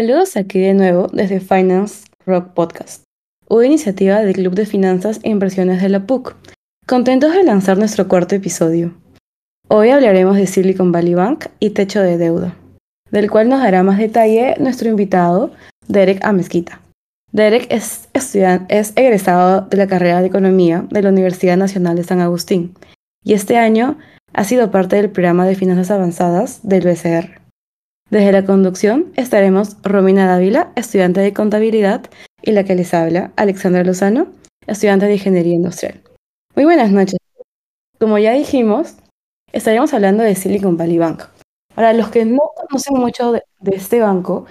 Saludos aquí de nuevo desde Finance Rock Podcast, una iniciativa del Club de Finanzas e Inversiones de la PUC. Contentos de lanzar nuestro cuarto episodio. Hoy hablaremos de Silicon Valley Bank y techo de deuda, del cual nos dará más detalle nuestro invitado, Derek Amezquita. Derek es, es egresado de la carrera de Economía de la Universidad Nacional de San Agustín y este año ha sido parte del programa de Finanzas Avanzadas del BCR. Desde la conducción estaremos Romina Dávila, estudiante de contabilidad, y la que les habla, Alexandra Lozano, estudiante de ingeniería industrial. Muy buenas noches. Como ya dijimos, estaremos hablando de Silicon Valley Bank. Para los que no conocen mucho de, este banco,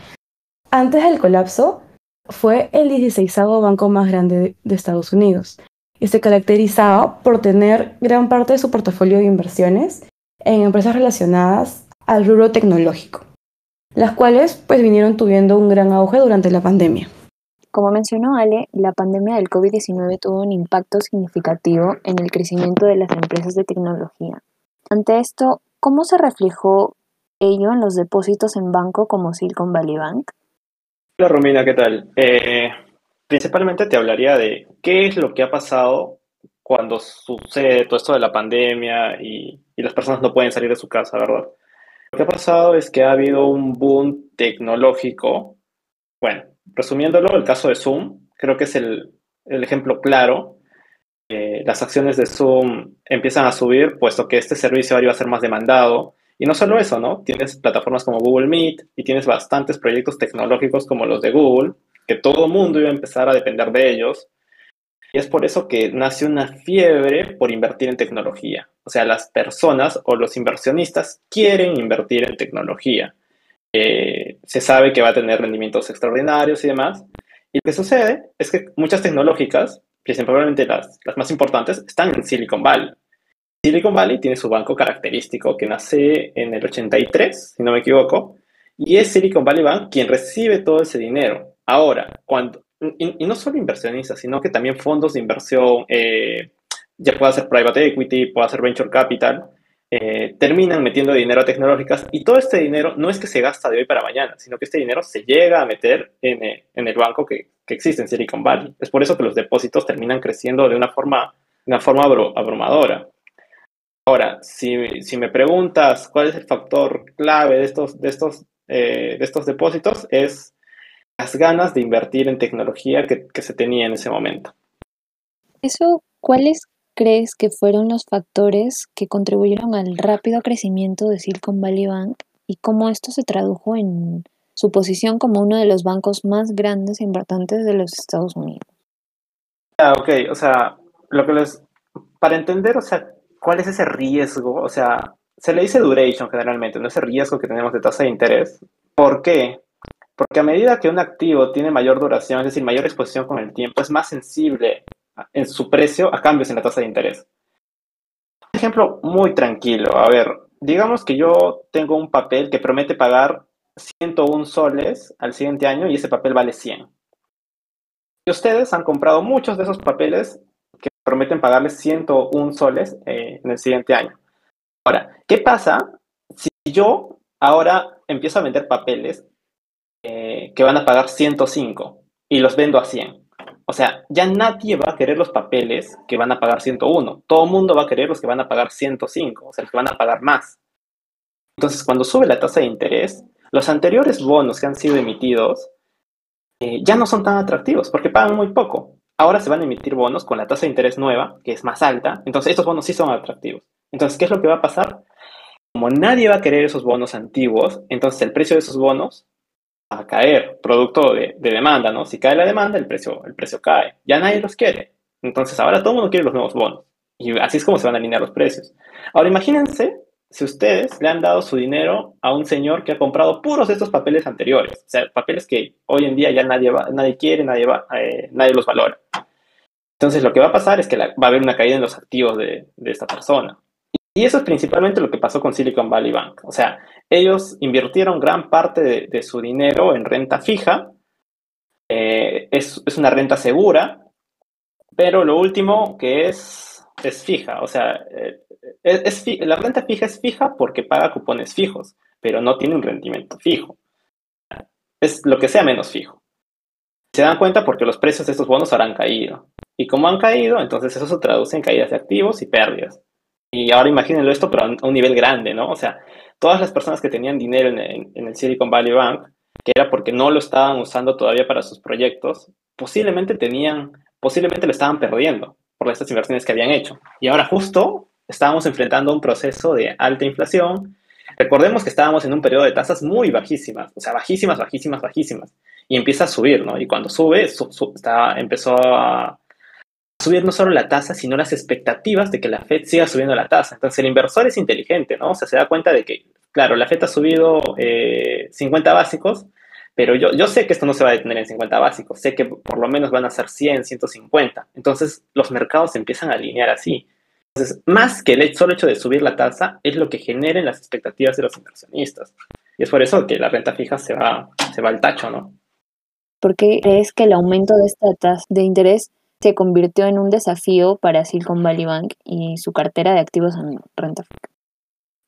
antes del colapso fue el 16 banco más grande de Estados Unidos y se caracterizaba por tener gran parte de su portafolio de inversiones en empresas relacionadas al rubro tecnológico las cuales pues vinieron tuviendo un gran auge durante la pandemia. Como mencionó Ale, la pandemia del COVID-19 tuvo un impacto significativo en el crecimiento de las empresas de tecnología. Ante esto, ¿cómo se reflejó ello en los depósitos en banco como Silicon Valley Bank? Hola Romina, ¿qué tal? Eh, principalmente te hablaría de qué es lo que ha pasado cuando sucede todo esto de la pandemia y, y las personas no pueden salir de su casa, ¿verdad? Lo que ha pasado es que ha habido un boom tecnológico. Bueno, resumiéndolo, el caso de Zoom, creo que es el, ejemplo claro. las acciones de Zoom empiezan a subir, puesto que este servicio ahora iba a ser más demandado. Y no solo eso, ¿no? Tienes plataformas como Google Meet y tienes bastantes proyectos tecnológicos como los de Google, que todo el mundo iba a empezar a depender de ellos. Y es por eso que nace una fiebre por invertir en tecnología. O sea, las personas o los inversionistas quieren invertir en tecnología. Eh, se sabe que va a tener rendimientos extraordinarios y demás. Y lo que sucede es que muchas tecnológicas, principalmente las, las más importantes, están en Silicon Valley. Silicon Valley tiene su banco característico que nace en el 83, si no me equivoco, y es Silicon Valley Bank quien recibe todo ese dinero. Ahora, cuando, y, no solo inversionistas, sino que también fondos de inversión, eh, ya puede ser private equity, puede ser venture capital, eh, terminan metiendo dinero a tecnológicas y todo este dinero no es que se gasta de hoy para mañana, sino que este dinero se llega a meter en, eh, el banco que, existe en Silicon Valley. Es por eso que los depósitos terminan creciendo de una forma, una forma abrumadora. Ahora, si, me preguntas cuál es el factor clave de estos, de estos, de estos depósitos, es las ganas de invertir en tecnología que, se tenía en ese momento. Eso, ¿cuáles crees que fueron los factores que contribuyeron al rápido crecimiento de Silicon Valley Bank y cómo esto se tradujo en su posición como uno de los bancos más grandes e importantes de los Estados Unidos? Ah, ok, o sea, lo que les, para entender, o sea, cuál es ese riesgo, o sea, se le dice duration generalmente, no ese riesgo que tenemos de tasa de interés. ¿Por qué? Porque a medida que un activo tiene mayor duración, es decir, mayor exposición con el tiempo, es más sensible en su precio a cambios en la tasa de interés. Un ejemplo muy tranquilo. A ver, digamos que yo tengo un papel que promete pagar 101 soles al siguiente año y ese papel vale 100. Y ustedes han comprado muchos de esos papeles que prometen pagarles 101 soles eh, en el siguiente año. Ahora, ¿qué pasa si yo ahora empiezo a vender papeles eh, que van a pagar 105 y los vendo a 100. O sea, ya nadie va a querer los papeles que van a pagar 101. Todo el mundo va a querer los que van a pagar 105, o sea, los que van a pagar más. Entonces, cuando sube la tasa de interés, los anteriores bonos que han sido emitidos eh, ya no son tan atractivos porque pagan muy poco. Ahora se van a emitir bonos con la tasa de interés nueva, que es más alta. Entonces, estos bonos sí son atractivos. Entonces, ¿qué es lo que va a pasar? Como nadie va a querer esos bonos antiguos, entonces el precio de esos bonos a caer, producto de, demanda, ¿no? Si cae la demanda, el precio, el precio cae. Ya nadie los quiere. Entonces ahora todo el mundo quiere los nuevos bonos. Y así es como se van a alinear los precios. Ahora imagínense si ustedes le han dado su dinero a un señor que ha comprado puros estos papeles anteriores. O sea, papeles que hoy en día ya nadie, nadie quiere, nadie, eh, nadie los valora. Entonces lo que va a pasar es que va a haber una caída en los activos de esta persona. Y eso es principalmente lo que pasó con Silicon Valley Bank. O sea, ellos invirtieron gran parte de, su dinero en renta fija. Eh, es, una renta segura, pero lo último que es es fija. O sea, eh, es, la renta fija es fija porque paga cupones fijos, pero no tiene un rendimiento fijo. es lo que sea menos fijo. Se dan cuenta porque los precios de estos bonos habrán caído. Y como han caído, entonces eso se traduce en caídas de activos y pérdidas. Y ahora imagínenlo esto, pero a un nivel grande, ¿no? O sea, todas las personas que tenían dinero en, el Silicon Valley Bank, que era porque no lo estaban usando todavía para sus proyectos, posiblemente tenían, posiblemente lo estaban perdiendo por estas inversiones que habían hecho. Y ahora justo estábamos enfrentando un proceso de alta inflación. Recordemos que estábamos en un periodo de tasas muy bajísimas, o sea, bajísimas, bajísimas, bajísimas. Y empieza a subir, ¿no? Y cuando sube, está, empezó a subir no solo la tasa, sino las expectativas de que la Fed siga subiendo la tasa. Entonces el inversor es inteligente, ¿no? O sea, se da cuenta de que, claro, la Fed ha subido 50 eh, básicos, pero yo, yo sé que esto no se va a detener en 50 básicos, sé que por lo menos van a ser 100, 150. Entonces los mercados se empiezan a alinear así. Entonces, más que el solo hecho de subir la tasa, es lo que generen las expectativas de los inversionistas. Y es por eso que la renta fija se va, se va al tacho, ¿no? ¿Por qué crees que el aumento de esta tasa de interés se convirtió en un desafío para Silicon Valley Bank y su cartera de activos en renta fija.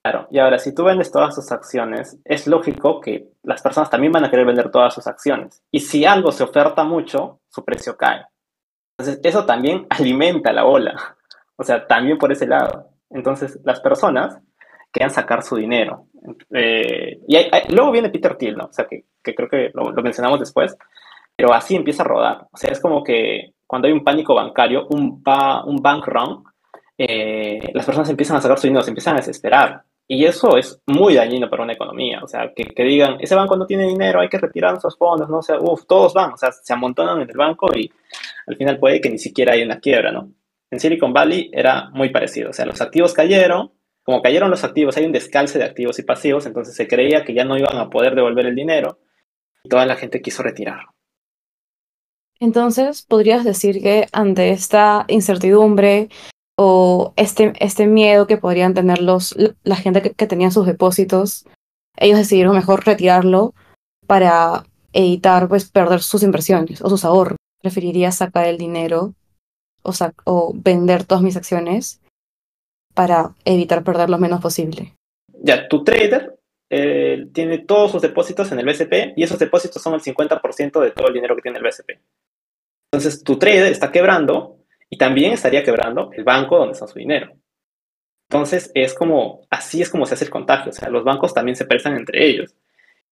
Claro, y ahora si tú vendes todas tus acciones, es lógico que las personas también van a querer vender todas sus acciones. Y si algo se oferta mucho, su precio cae. Entonces, eso también alimenta la ola. O sea, también por ese lado. Entonces, las personas quieren sacar su dinero. Eh, y luego viene Peter Thiel, ¿no? O sea, que, creo que lo, lo mencionamos después, pero así empieza a rodar. O sea, es como que cuando hay un pánico bancario, un, un bank run, eh, las personas empiezan a sacar su dinero, se empiezan a desesperar. Y eso es muy dañino para una economía. O sea, que, que digan, ese banco no tiene dinero, hay que retirar nuestros fondos, ¿no? O sea, uff, todos van, o sea, se amontonan en el banco y al final puede que ni siquiera haya una quiebra, ¿no? En Silicon Valley era muy parecido. O sea, los activos cayeron, como cayeron los activos, hay un descalce de activos y pasivos, entonces se creía que ya no iban a poder devolver el dinero y toda la gente quiso retirar. Entonces, podrías decir que ante esta incertidumbre o este, este miedo que podrían tener los, la gente que, tenía sus depósitos, ellos decidieron mejor retirarlo para evitar pues, perder sus inversiones o sus ahorros. Preferiría sacar el dinero o, o vender todas mis acciones para evitar perder lo menos posible. Ya, tu trader eh, tiene todos sus depósitos en el BCP y esos depósitos son el 50% de todo el dinero que tiene el BCP. Entonces, tu trader está quebrando y también estaría quebrando el banco donde está su dinero. Entonces, es como, así es como se hace el contagio. O sea, los bancos también se prestan entre ellos.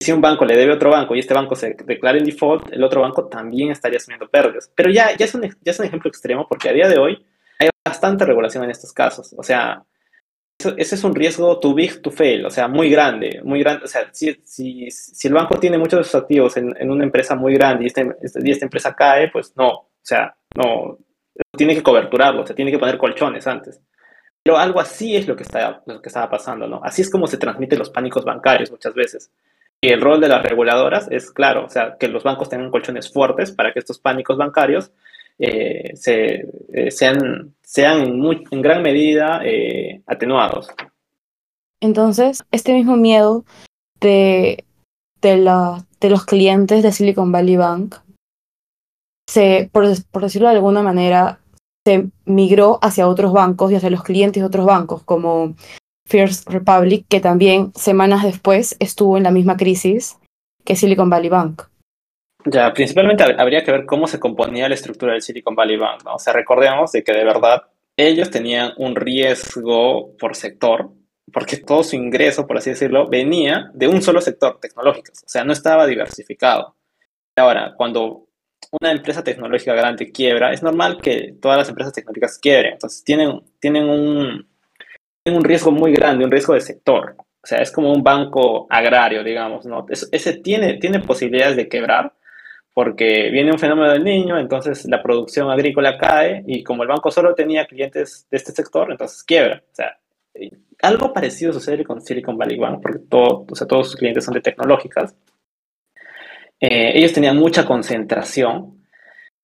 Si un banco le debe a otro banco y este banco se declara en default, el otro banco también estaría asumiendo pérdidas. Pero ya, ya, es un, ya es un ejemplo extremo porque a día de hoy hay bastante regulación en estos casos. O sea, ese es un riesgo too big to fail, o sea, muy grande, muy grande. O sea, si, si, si el banco tiene muchos de sus activos en, en una empresa muy grande y, este, este, y esta empresa cae, pues no, o sea, no, tiene que coberturarlo, o sea, tiene que poner colchones antes. Pero algo así es lo que, está, lo que estaba pasando, ¿no? Así es como se transmiten los pánicos bancarios muchas veces. Y el rol de las reguladoras es, claro, o sea, que los bancos tengan colchones fuertes para que estos pánicos bancarios eh, se, eh, sean, sean en, gran medida eh, atenuados. Entonces, este mismo miedo de, de, de los clientes de Silicon Valley Bank, se, por, por decirlo de alguna manera, se migró hacia otros bancos y hacia los clientes de otros bancos, como First Republic, que también semanas después estuvo en la misma crisis que Silicon Valley Bank. Ya, principalmente habría que ver cómo se componía la estructura del Silicon Valley Bank, ¿no? O sea, recordemos de que de verdad ellos tenían un riesgo por sector, porque todo su ingreso, por así decirlo, venía de un solo sector tecnológico, o sea, no estaba diversificado. Ahora, cuando una empresa tecnológica grande quiebra, es normal que todas las empresas tecnológicas quiebren, entonces tienen, tienen, un, un riesgo muy grande, un riesgo de sector. O sea, es como un banco agrario, digamos, ¿no? ese tiene, tiene posibilidades de quebrar, porque viene un fenómeno del niño, entonces la producción agrícola cae y como el banco solo tenía clientes de este sector, entonces quiebra. O sea, eh, algo parecido sucede con Silicon Valley Bank, porque todo, o sea, todos sus clientes son de tecnológicas. Eh, ellos tenían mucha concentración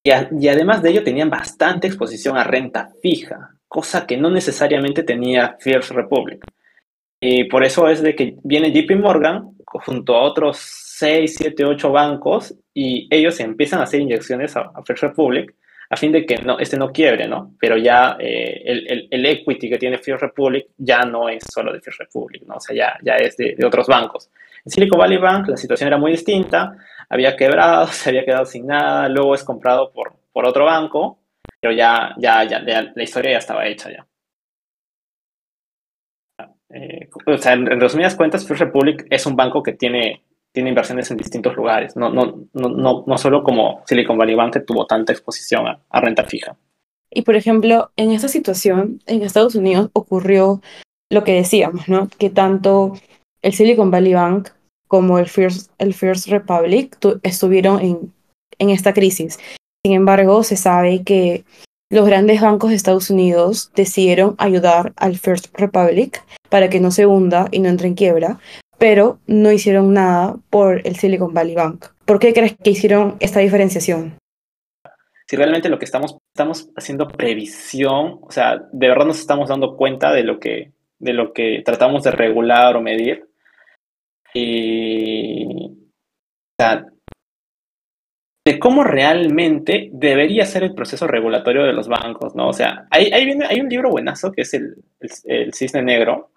y, y, además de ello tenían bastante exposición a renta fija, cosa que no necesariamente tenía First Republic. Y por eso es de que viene JP Morgan junto a otros 6, 7, 8 bancos y ellos empiezan a hacer inyecciones a, First Republic a fin de que no, este no quiebre, ¿no? Pero ya eh, el, el, equity que tiene First Republic ya no es solo de First Republic, ¿no? O sea, ya, ya es de, de otros bancos. En Silicon Valley Bank la situación era muy distinta, había quebrado, se había quedado sin nada, luego es comprado por, por otro banco, pero ya, ya, ya, la historia ya estaba hecha ya. Eh, o sea, en, resumidas cuentas, First Republic es un banco que tiene, tiene inversiones en distintos lugares, no, no, no, no, solo como Silicon Valley Bank que tuvo tanta exposición a, a renta fija. Y por ejemplo, en esta situación, en Estados Unidos ocurrió lo que decíamos, ¿no? Que tanto el Silicon Valley Bank como el First, el First Republic estuvieron en, en esta crisis. Sin embargo, se sabe que los grandes bancos de Estados Unidos decidieron ayudar al First Republic para que no se hunda y no entre en quiebra, pero no hicieron nada por el Silicon Valley Bank. ¿Por qué crees que hicieron esta diferenciación? Si realmente lo que estamos, estamos haciendo previsión, o sea, de verdad nos estamos dando cuenta de lo que, de lo que tratamos de regular o medir, y, de cómo realmente debería ser el proceso regulatorio de los bancos, ¿no? O sea, hay, hay un libro buenazo que es el, el, Cisne Negro,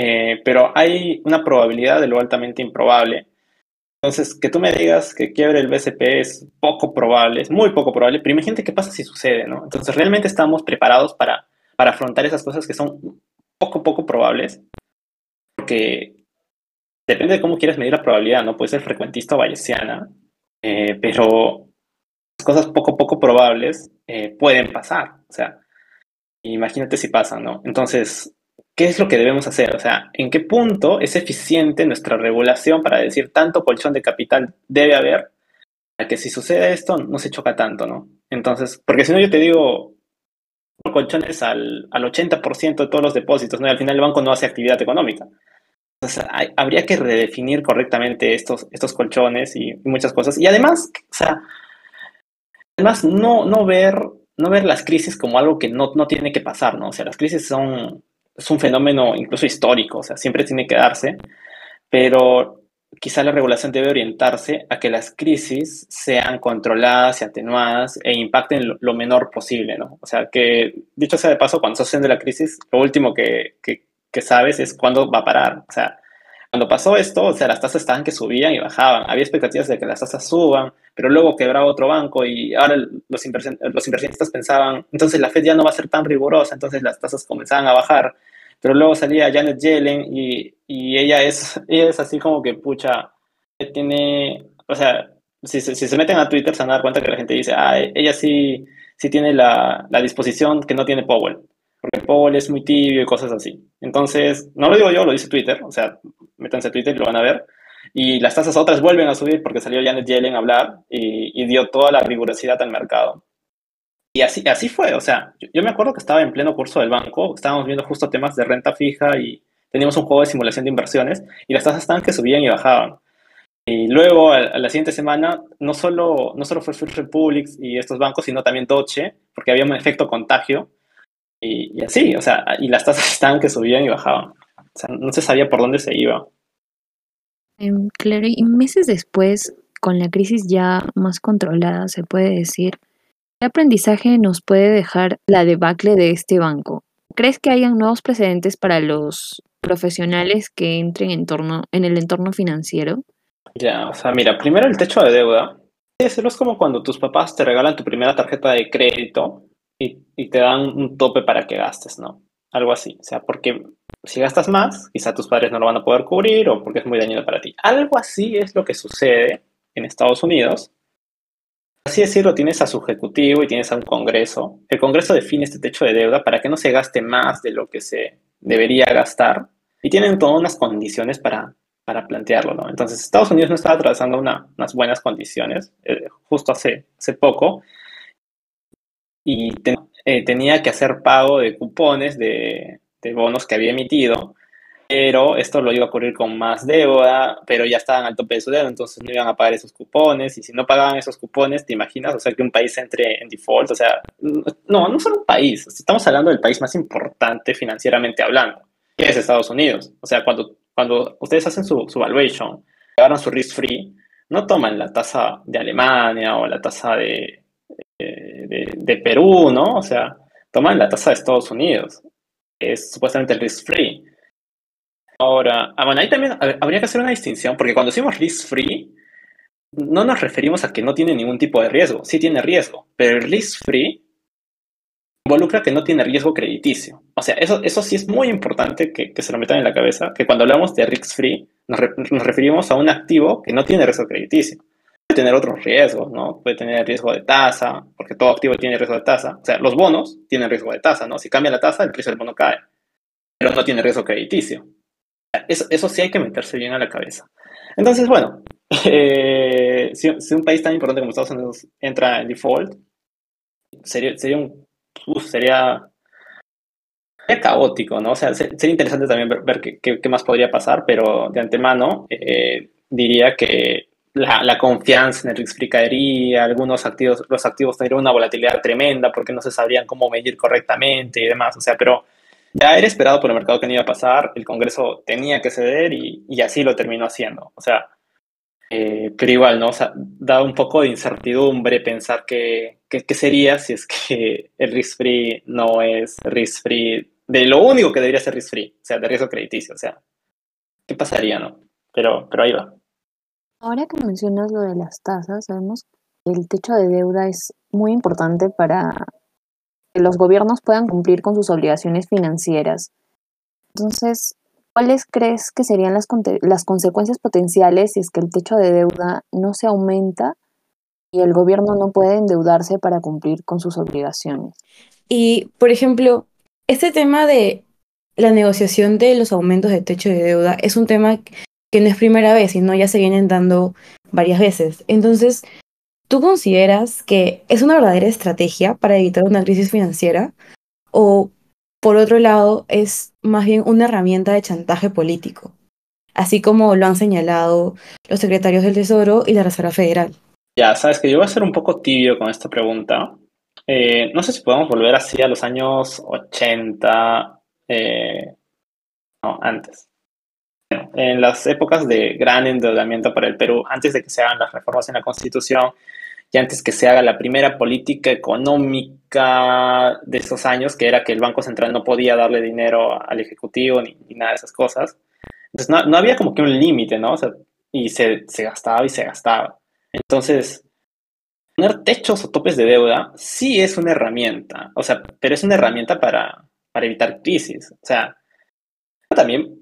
eh, pero hay una probabilidad de lo altamente improbable. Entonces, que tú me digas que quiebre el BCP es poco probable, es muy poco probable, pero imagínate qué pasa si sucede, ¿no? Entonces, realmente estamos preparados para, para afrontar esas cosas que son poco, poco probables, porque depende de cómo quieras medir la probabilidad, ¿no? Puede ser frecuentista o bayesiana, eh, pero cosas poco, poco probables eh, pueden pasar. O sea, imagínate si pasan, ¿no? Entonces, ¿qué es lo que debemos hacer? O sea, ¿en qué punto es eficiente nuestra regulación para decir tanto colchón de capital debe haber? A que si sucede esto, no se choca tanto, ¿no? Entonces, porque si no, yo te digo, colchones al, al 80% de todos los depósitos, ¿no? Y al final el banco no hace actividad económica habría que redefinir correctamente estos, estos colchones y, muchas cosas. Y además, o sea, además no, no, ver, no ver las crisis como algo que no, no tiene que pasar, ¿no? O sea, las crisis son es un fenómeno incluso histórico, o sea, siempre tiene que darse, pero quizá la regulación debe orientarse a que las crisis sean controladas y atenuadas e impacten lo, menor posible, ¿no? O sea, que, dicho sea de paso, cuando se haciendo la crisis, lo último que, que, que sabes es cuándo va a parar. O sea, cuando pasó esto, o sea, las tasas estaban que subían y bajaban. Había expectativas de que las tasas suban, pero luego quebraba otro banco y ahora los, los inversionistas pensaban, entonces la Fed ya no va a ser tan rigurosa, entonces las tasas comenzaban a bajar. Pero luego salía Janet Yellen y, y ella, es, es así como que, pucha, tiene, o sea, si, si, se meten a Twitter se van a dar cuenta que la gente dice, ah, ella sí, sí tiene la, la disposición que no tiene Powell porque Paul es muy tibio y cosas así. Entonces, no lo digo yo, lo dice Twitter, o sea, métanse a Twitter y lo van a ver. Y las tasas otras vuelven a subir porque salió Janet Yellen a hablar y, dio toda la rigurosidad al mercado. Y así, así fue, o sea, yo, me acuerdo que estaba en pleno curso del banco, estábamos viendo justo temas de renta fija y teníamos un juego de simulación de inversiones y las tasas estaban que subían y bajaban. Y luego, a, la siguiente semana, no solo, no solo fue First Republic y estos bancos, sino también Deutsche, porque había un efecto contagio y, así, o sea, y las tasas estaban que subían y bajaban. O sea, no se sabía por dónde se iba. Em, claro, y meses después, con la crisis ya más controlada, se puede decir, ¿qué aprendizaje nos puede dejar la debacle de este banco? ¿Crees que hayan nuevos precedentes para los profesionales que entren en, el entorno financiero? Ya, o sea, mira, primero el techo de deuda. Eso es como cuando tus papás te regalan tu primera tarjeta de crédito y, te dan un tope para que gastes, ¿no? Algo así. O sea, porque si gastas más, quizá tus padres no lo van a poder cubrir o porque es muy dañino para ti. Algo así es lo que sucede en Estados Unidos. Así decirlo, tienes a su ejecutivo y tienes a un Congreso. El Congreso define este techo de deuda para que no se gaste más de lo que se debería gastar y tienen todas unas condiciones para, para plantearlo, ¿no? Entonces, Estados Unidos no estaba atravesando unas buenas condiciones eh, justo hace, hace poco y eh, tenía que hacer pago de cupones de, bonos que había emitido, pero esto lo iba a ocurrir con más deuda, pero ya estaban al tope de su deuda, entonces no iban a pagar esos cupones, y si no pagaban esos cupones, ¿te imaginas? O sea, que un país entre en default, o sea, no, no solo un país, estamos hablando del país más importante financieramente hablando, que es Estados Unidos. O sea, cuando, cuando ustedes hacen su, su valuation, agarran su risk free, no toman la tasa de Alemania o la tasa de, eh, de, Perú, ¿no? O sea, toman la tasa de Estados Unidos. Es supuestamente risk free. Ahora, ah, bueno, ahí también habría que hacer una distinción, porque cuando decimos risk free, no nos referimos a que no tiene ningún tipo de riesgo. Sí tiene riesgo, pero el risk free involucra que no tiene riesgo crediticio. O sea, eso, eso sí es muy importante que, se lo metan en la cabeza, que cuando hablamos de risk free, nos, nos, referimos a un activo que no tiene riesgo crediticio. Tener otros riesgos, ¿no? Puede tener riesgo de tasa, porque todo activo tiene riesgo de tasa. O sea, los bonos tienen riesgo de tasa, ¿no? Si cambia la tasa, el precio del bono cae, pero no tiene riesgo crediticio. Eso, eso sí hay que meterse bien a la cabeza. Entonces, bueno, eh, si, un país tan importante como Estados Unidos entra en default, sería, sería un sería, caótico, ¿no? O sea, sería interesante también ver, qué, más podría pasar, pero de antemano eh, diría que la, confianza en el caería, algunos activos, los activos tendrían una volatilidad tremenda porque no se sabrían cómo medir correctamente y demás, o sea, pero ya era esperado por el mercado que no iba a pasar, el Congreso tenía que ceder y, y así lo terminó haciendo, o sea, eh, pero igual, ¿no? O sea, da un poco de incertidumbre pensar que, que, sería si es que el risk free no es risk free de lo único que debería ser risk free, o sea, de riesgo crediticio, o sea, ¿qué pasaría, no? Pero, pero ahí va. Ahora que mencionas lo de las tasas, sabemos que el techo de deuda es muy importante para que los gobiernos puedan cumplir con sus obligaciones financieras. Entonces, ¿Cuáles crees que serían las, las consecuencias potenciales si es que el techo de deuda no se aumenta y el gobierno no puede endeudarse para cumplir con sus obligaciones? Y, por ejemplo, este tema de la negociación de los aumentos de techo de deuda es un tema que no es primera vez, sino ya se vienen dando varias veces. Entonces, ¿tú consideras que es una verdadera estrategia para evitar una crisis financiera? ¿O por otro lado, es más bien una herramienta de chantaje político, así como lo han señalado los secretarios del Tesoro y la Reserva Federal. Ya, sabes que yo voy a ser un poco tibio con esta pregunta. Eh, no sé si podemos volver así a los años 80, eh, no, antes. En las épocas de gran endeudamiento para el Perú, antes de que se hagan las reformas en la Constitución, y antes que se haga la primera política económica de esos años, que era que el Banco Central no podía darle dinero al Ejecutivo ni, nada de esas cosas. Entonces no, no había como que un límite, ¿no? O sea, y se, se, gastaba y se gastaba. Entonces, poner techos o topes de deuda sí es una herramienta, o sea, pero es una herramienta para, para evitar crisis. O sea, también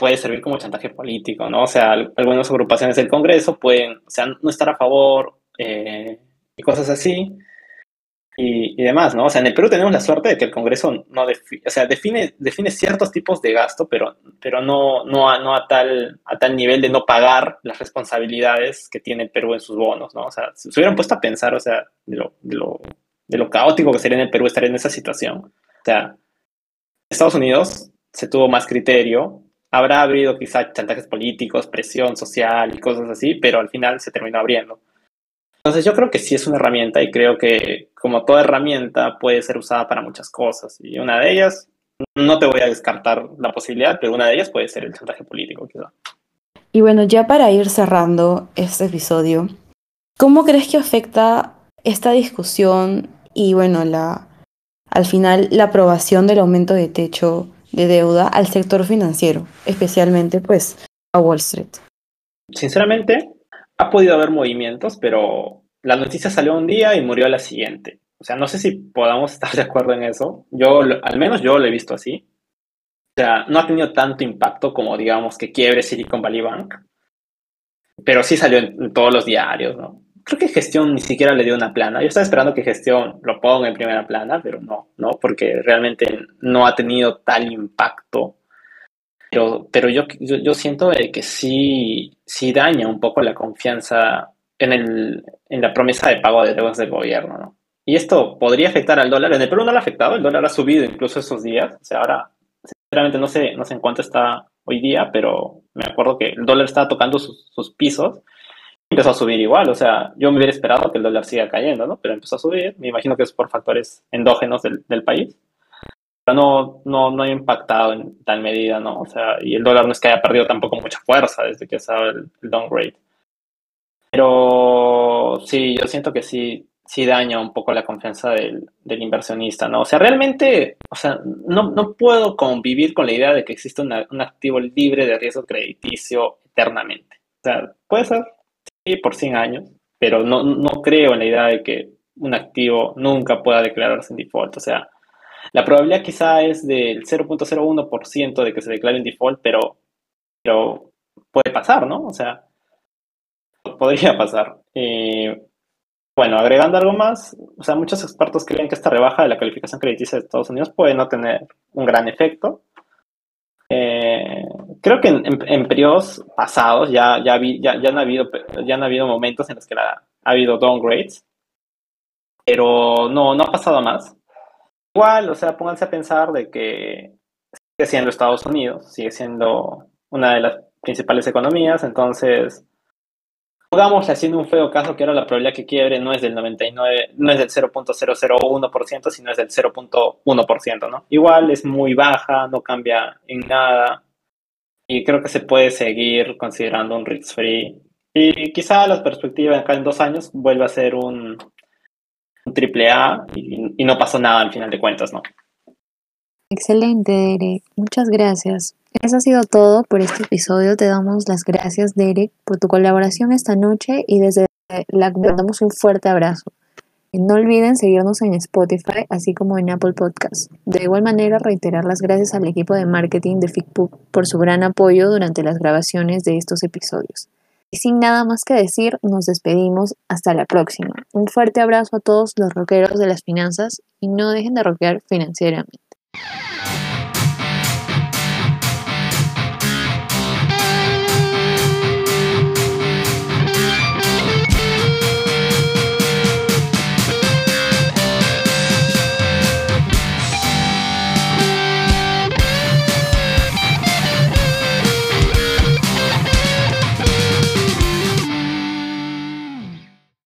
puede servir como chantaje político, ¿no? O sea, algunas agrupaciones del Congreso pueden, o sea, no estar a favor eh, y cosas así. Y, demás, ¿no? O sea, en el Perú tenemos la suerte de que el Congreso no o sea, define, define ciertos tipos de gasto, pero, pero no, no, a, no a, tal, a tal nivel de no pagar las responsabilidades que tiene el Perú en sus bonos, ¿no? O sea, se hubieran puesto a pensar, o sea, de lo, de lo, de lo caótico que sería en el Perú estar en esa situación. O sea, Estados Unidos se tuvo más criterio, habrá habido quizá chantajes políticos, presión social y cosas así, pero al final se terminó abriendo. Entonces yo creo que sí es una herramienta y creo que como toda herramienta puede ser usada para muchas cosas. Y una de ellas, no te voy a descartar la posibilidad, pero una de ellas puede ser el chantaje político, quizá. Y bueno, ya para ir cerrando este episodio, ¿cómo crees que afecta esta discusión y bueno, la, al final la aprobación del aumento de techo de deuda al sector financiero, especialmente pues a Wall Street? Sinceramente, ha podido haber movimientos, pero la noticia salió un día y murió a la siguiente. O sea, no sé si podamos estar de acuerdo en eso. Yo, al menos yo lo he visto así. O sea, no ha tenido tanto impacto como, digamos, que quiebre Silicon Valley Bank. Pero sí salió en, todos los diarios, ¿no? Creo que gestión ni siquiera le dio una plana. Yo estaba esperando que gestión lo ponga en primera plana, pero no, ¿no? Porque realmente no ha tenido tal impacto pero, pero yo, yo, siento que sí, sí daña un poco la confianza en, el, en la promesa de pago de deudas del gobierno, ¿no? Y esto podría afectar al dólar. En el Perú no lo ha afectado, el dólar ha subido incluso esos días. O sea, ahora, sinceramente, no sé, no sé en cuánto está hoy día, pero me acuerdo que el dólar estaba tocando sus, sus pisos. Empezó a subir igual, o sea, yo me hubiera esperado que el dólar siga cayendo, ¿no? Pero empezó a subir, me imagino que es por factores endógenos del, del país no, no, no ha impactado en tal medida, ¿no? O sea, y el dólar no es que haya perdido tampoco mucha fuerza desde que estaba el, el downgrade. Pero sí, yo siento que sí, sí daña un poco la confianza del, del, inversionista, ¿no? O sea, realmente, o sea, no, no puedo convivir con la idea de que existe un activo libre de riesgo crediticio eternamente. O sea, puede ser, por 100 años, pero no, no creo en la idea de que un activo nunca pueda declararse en default. O sea, la probabilidad quizá es del 0.01% de que se declare en default, pero, pero puede pasar, ¿no? O sea, podría pasar. Eh, bueno, agregando algo más, o sea, muchos expertos creen que esta rebaja de la calificación crediticia de Estados Unidos puede no tener un gran efecto. Eh, creo que en, periodos pasados ya, ya, ya, ya, han habido, ya han habido momentos en los que ha habido downgrades, pero no, no ha pasado más. Igual, o sea, pónganse a pensar de que sigue siendo Estados Unidos, sigue siendo una de las principales economías, entonces Jugamos haciendo un feo caso que ahora la probabilidad que quiebre no es del 99, no es del 0.001%, sino es del 0.1%, ¿no? Igual es muy baja, no cambia en nada y creo que se puede seguir considerando un risk free y quizá la perspectiva acá en dos años vuelva a ser un, un triple A y, no pasó nada al final de cuentas, ¿no? Excelente, Derek. Muchas gracias. Eso ha sido todo por este episodio. Te damos las gracias, Derek, por tu colaboración esta noche y desde la damos un fuerte abrazo. No olviden seguirnos en Spotify, así como en Apple Podcasts. De igual manera, reiterar las gracias al equipo de marketing de FICPUC por su gran apoyo durante las grabaciones de estos episodios. Y sin nada más que decir, nos despedimos hasta la próxima. Un fuerte abrazo a todos los rockeros de las finanzas y no dejen de rockear financieramente.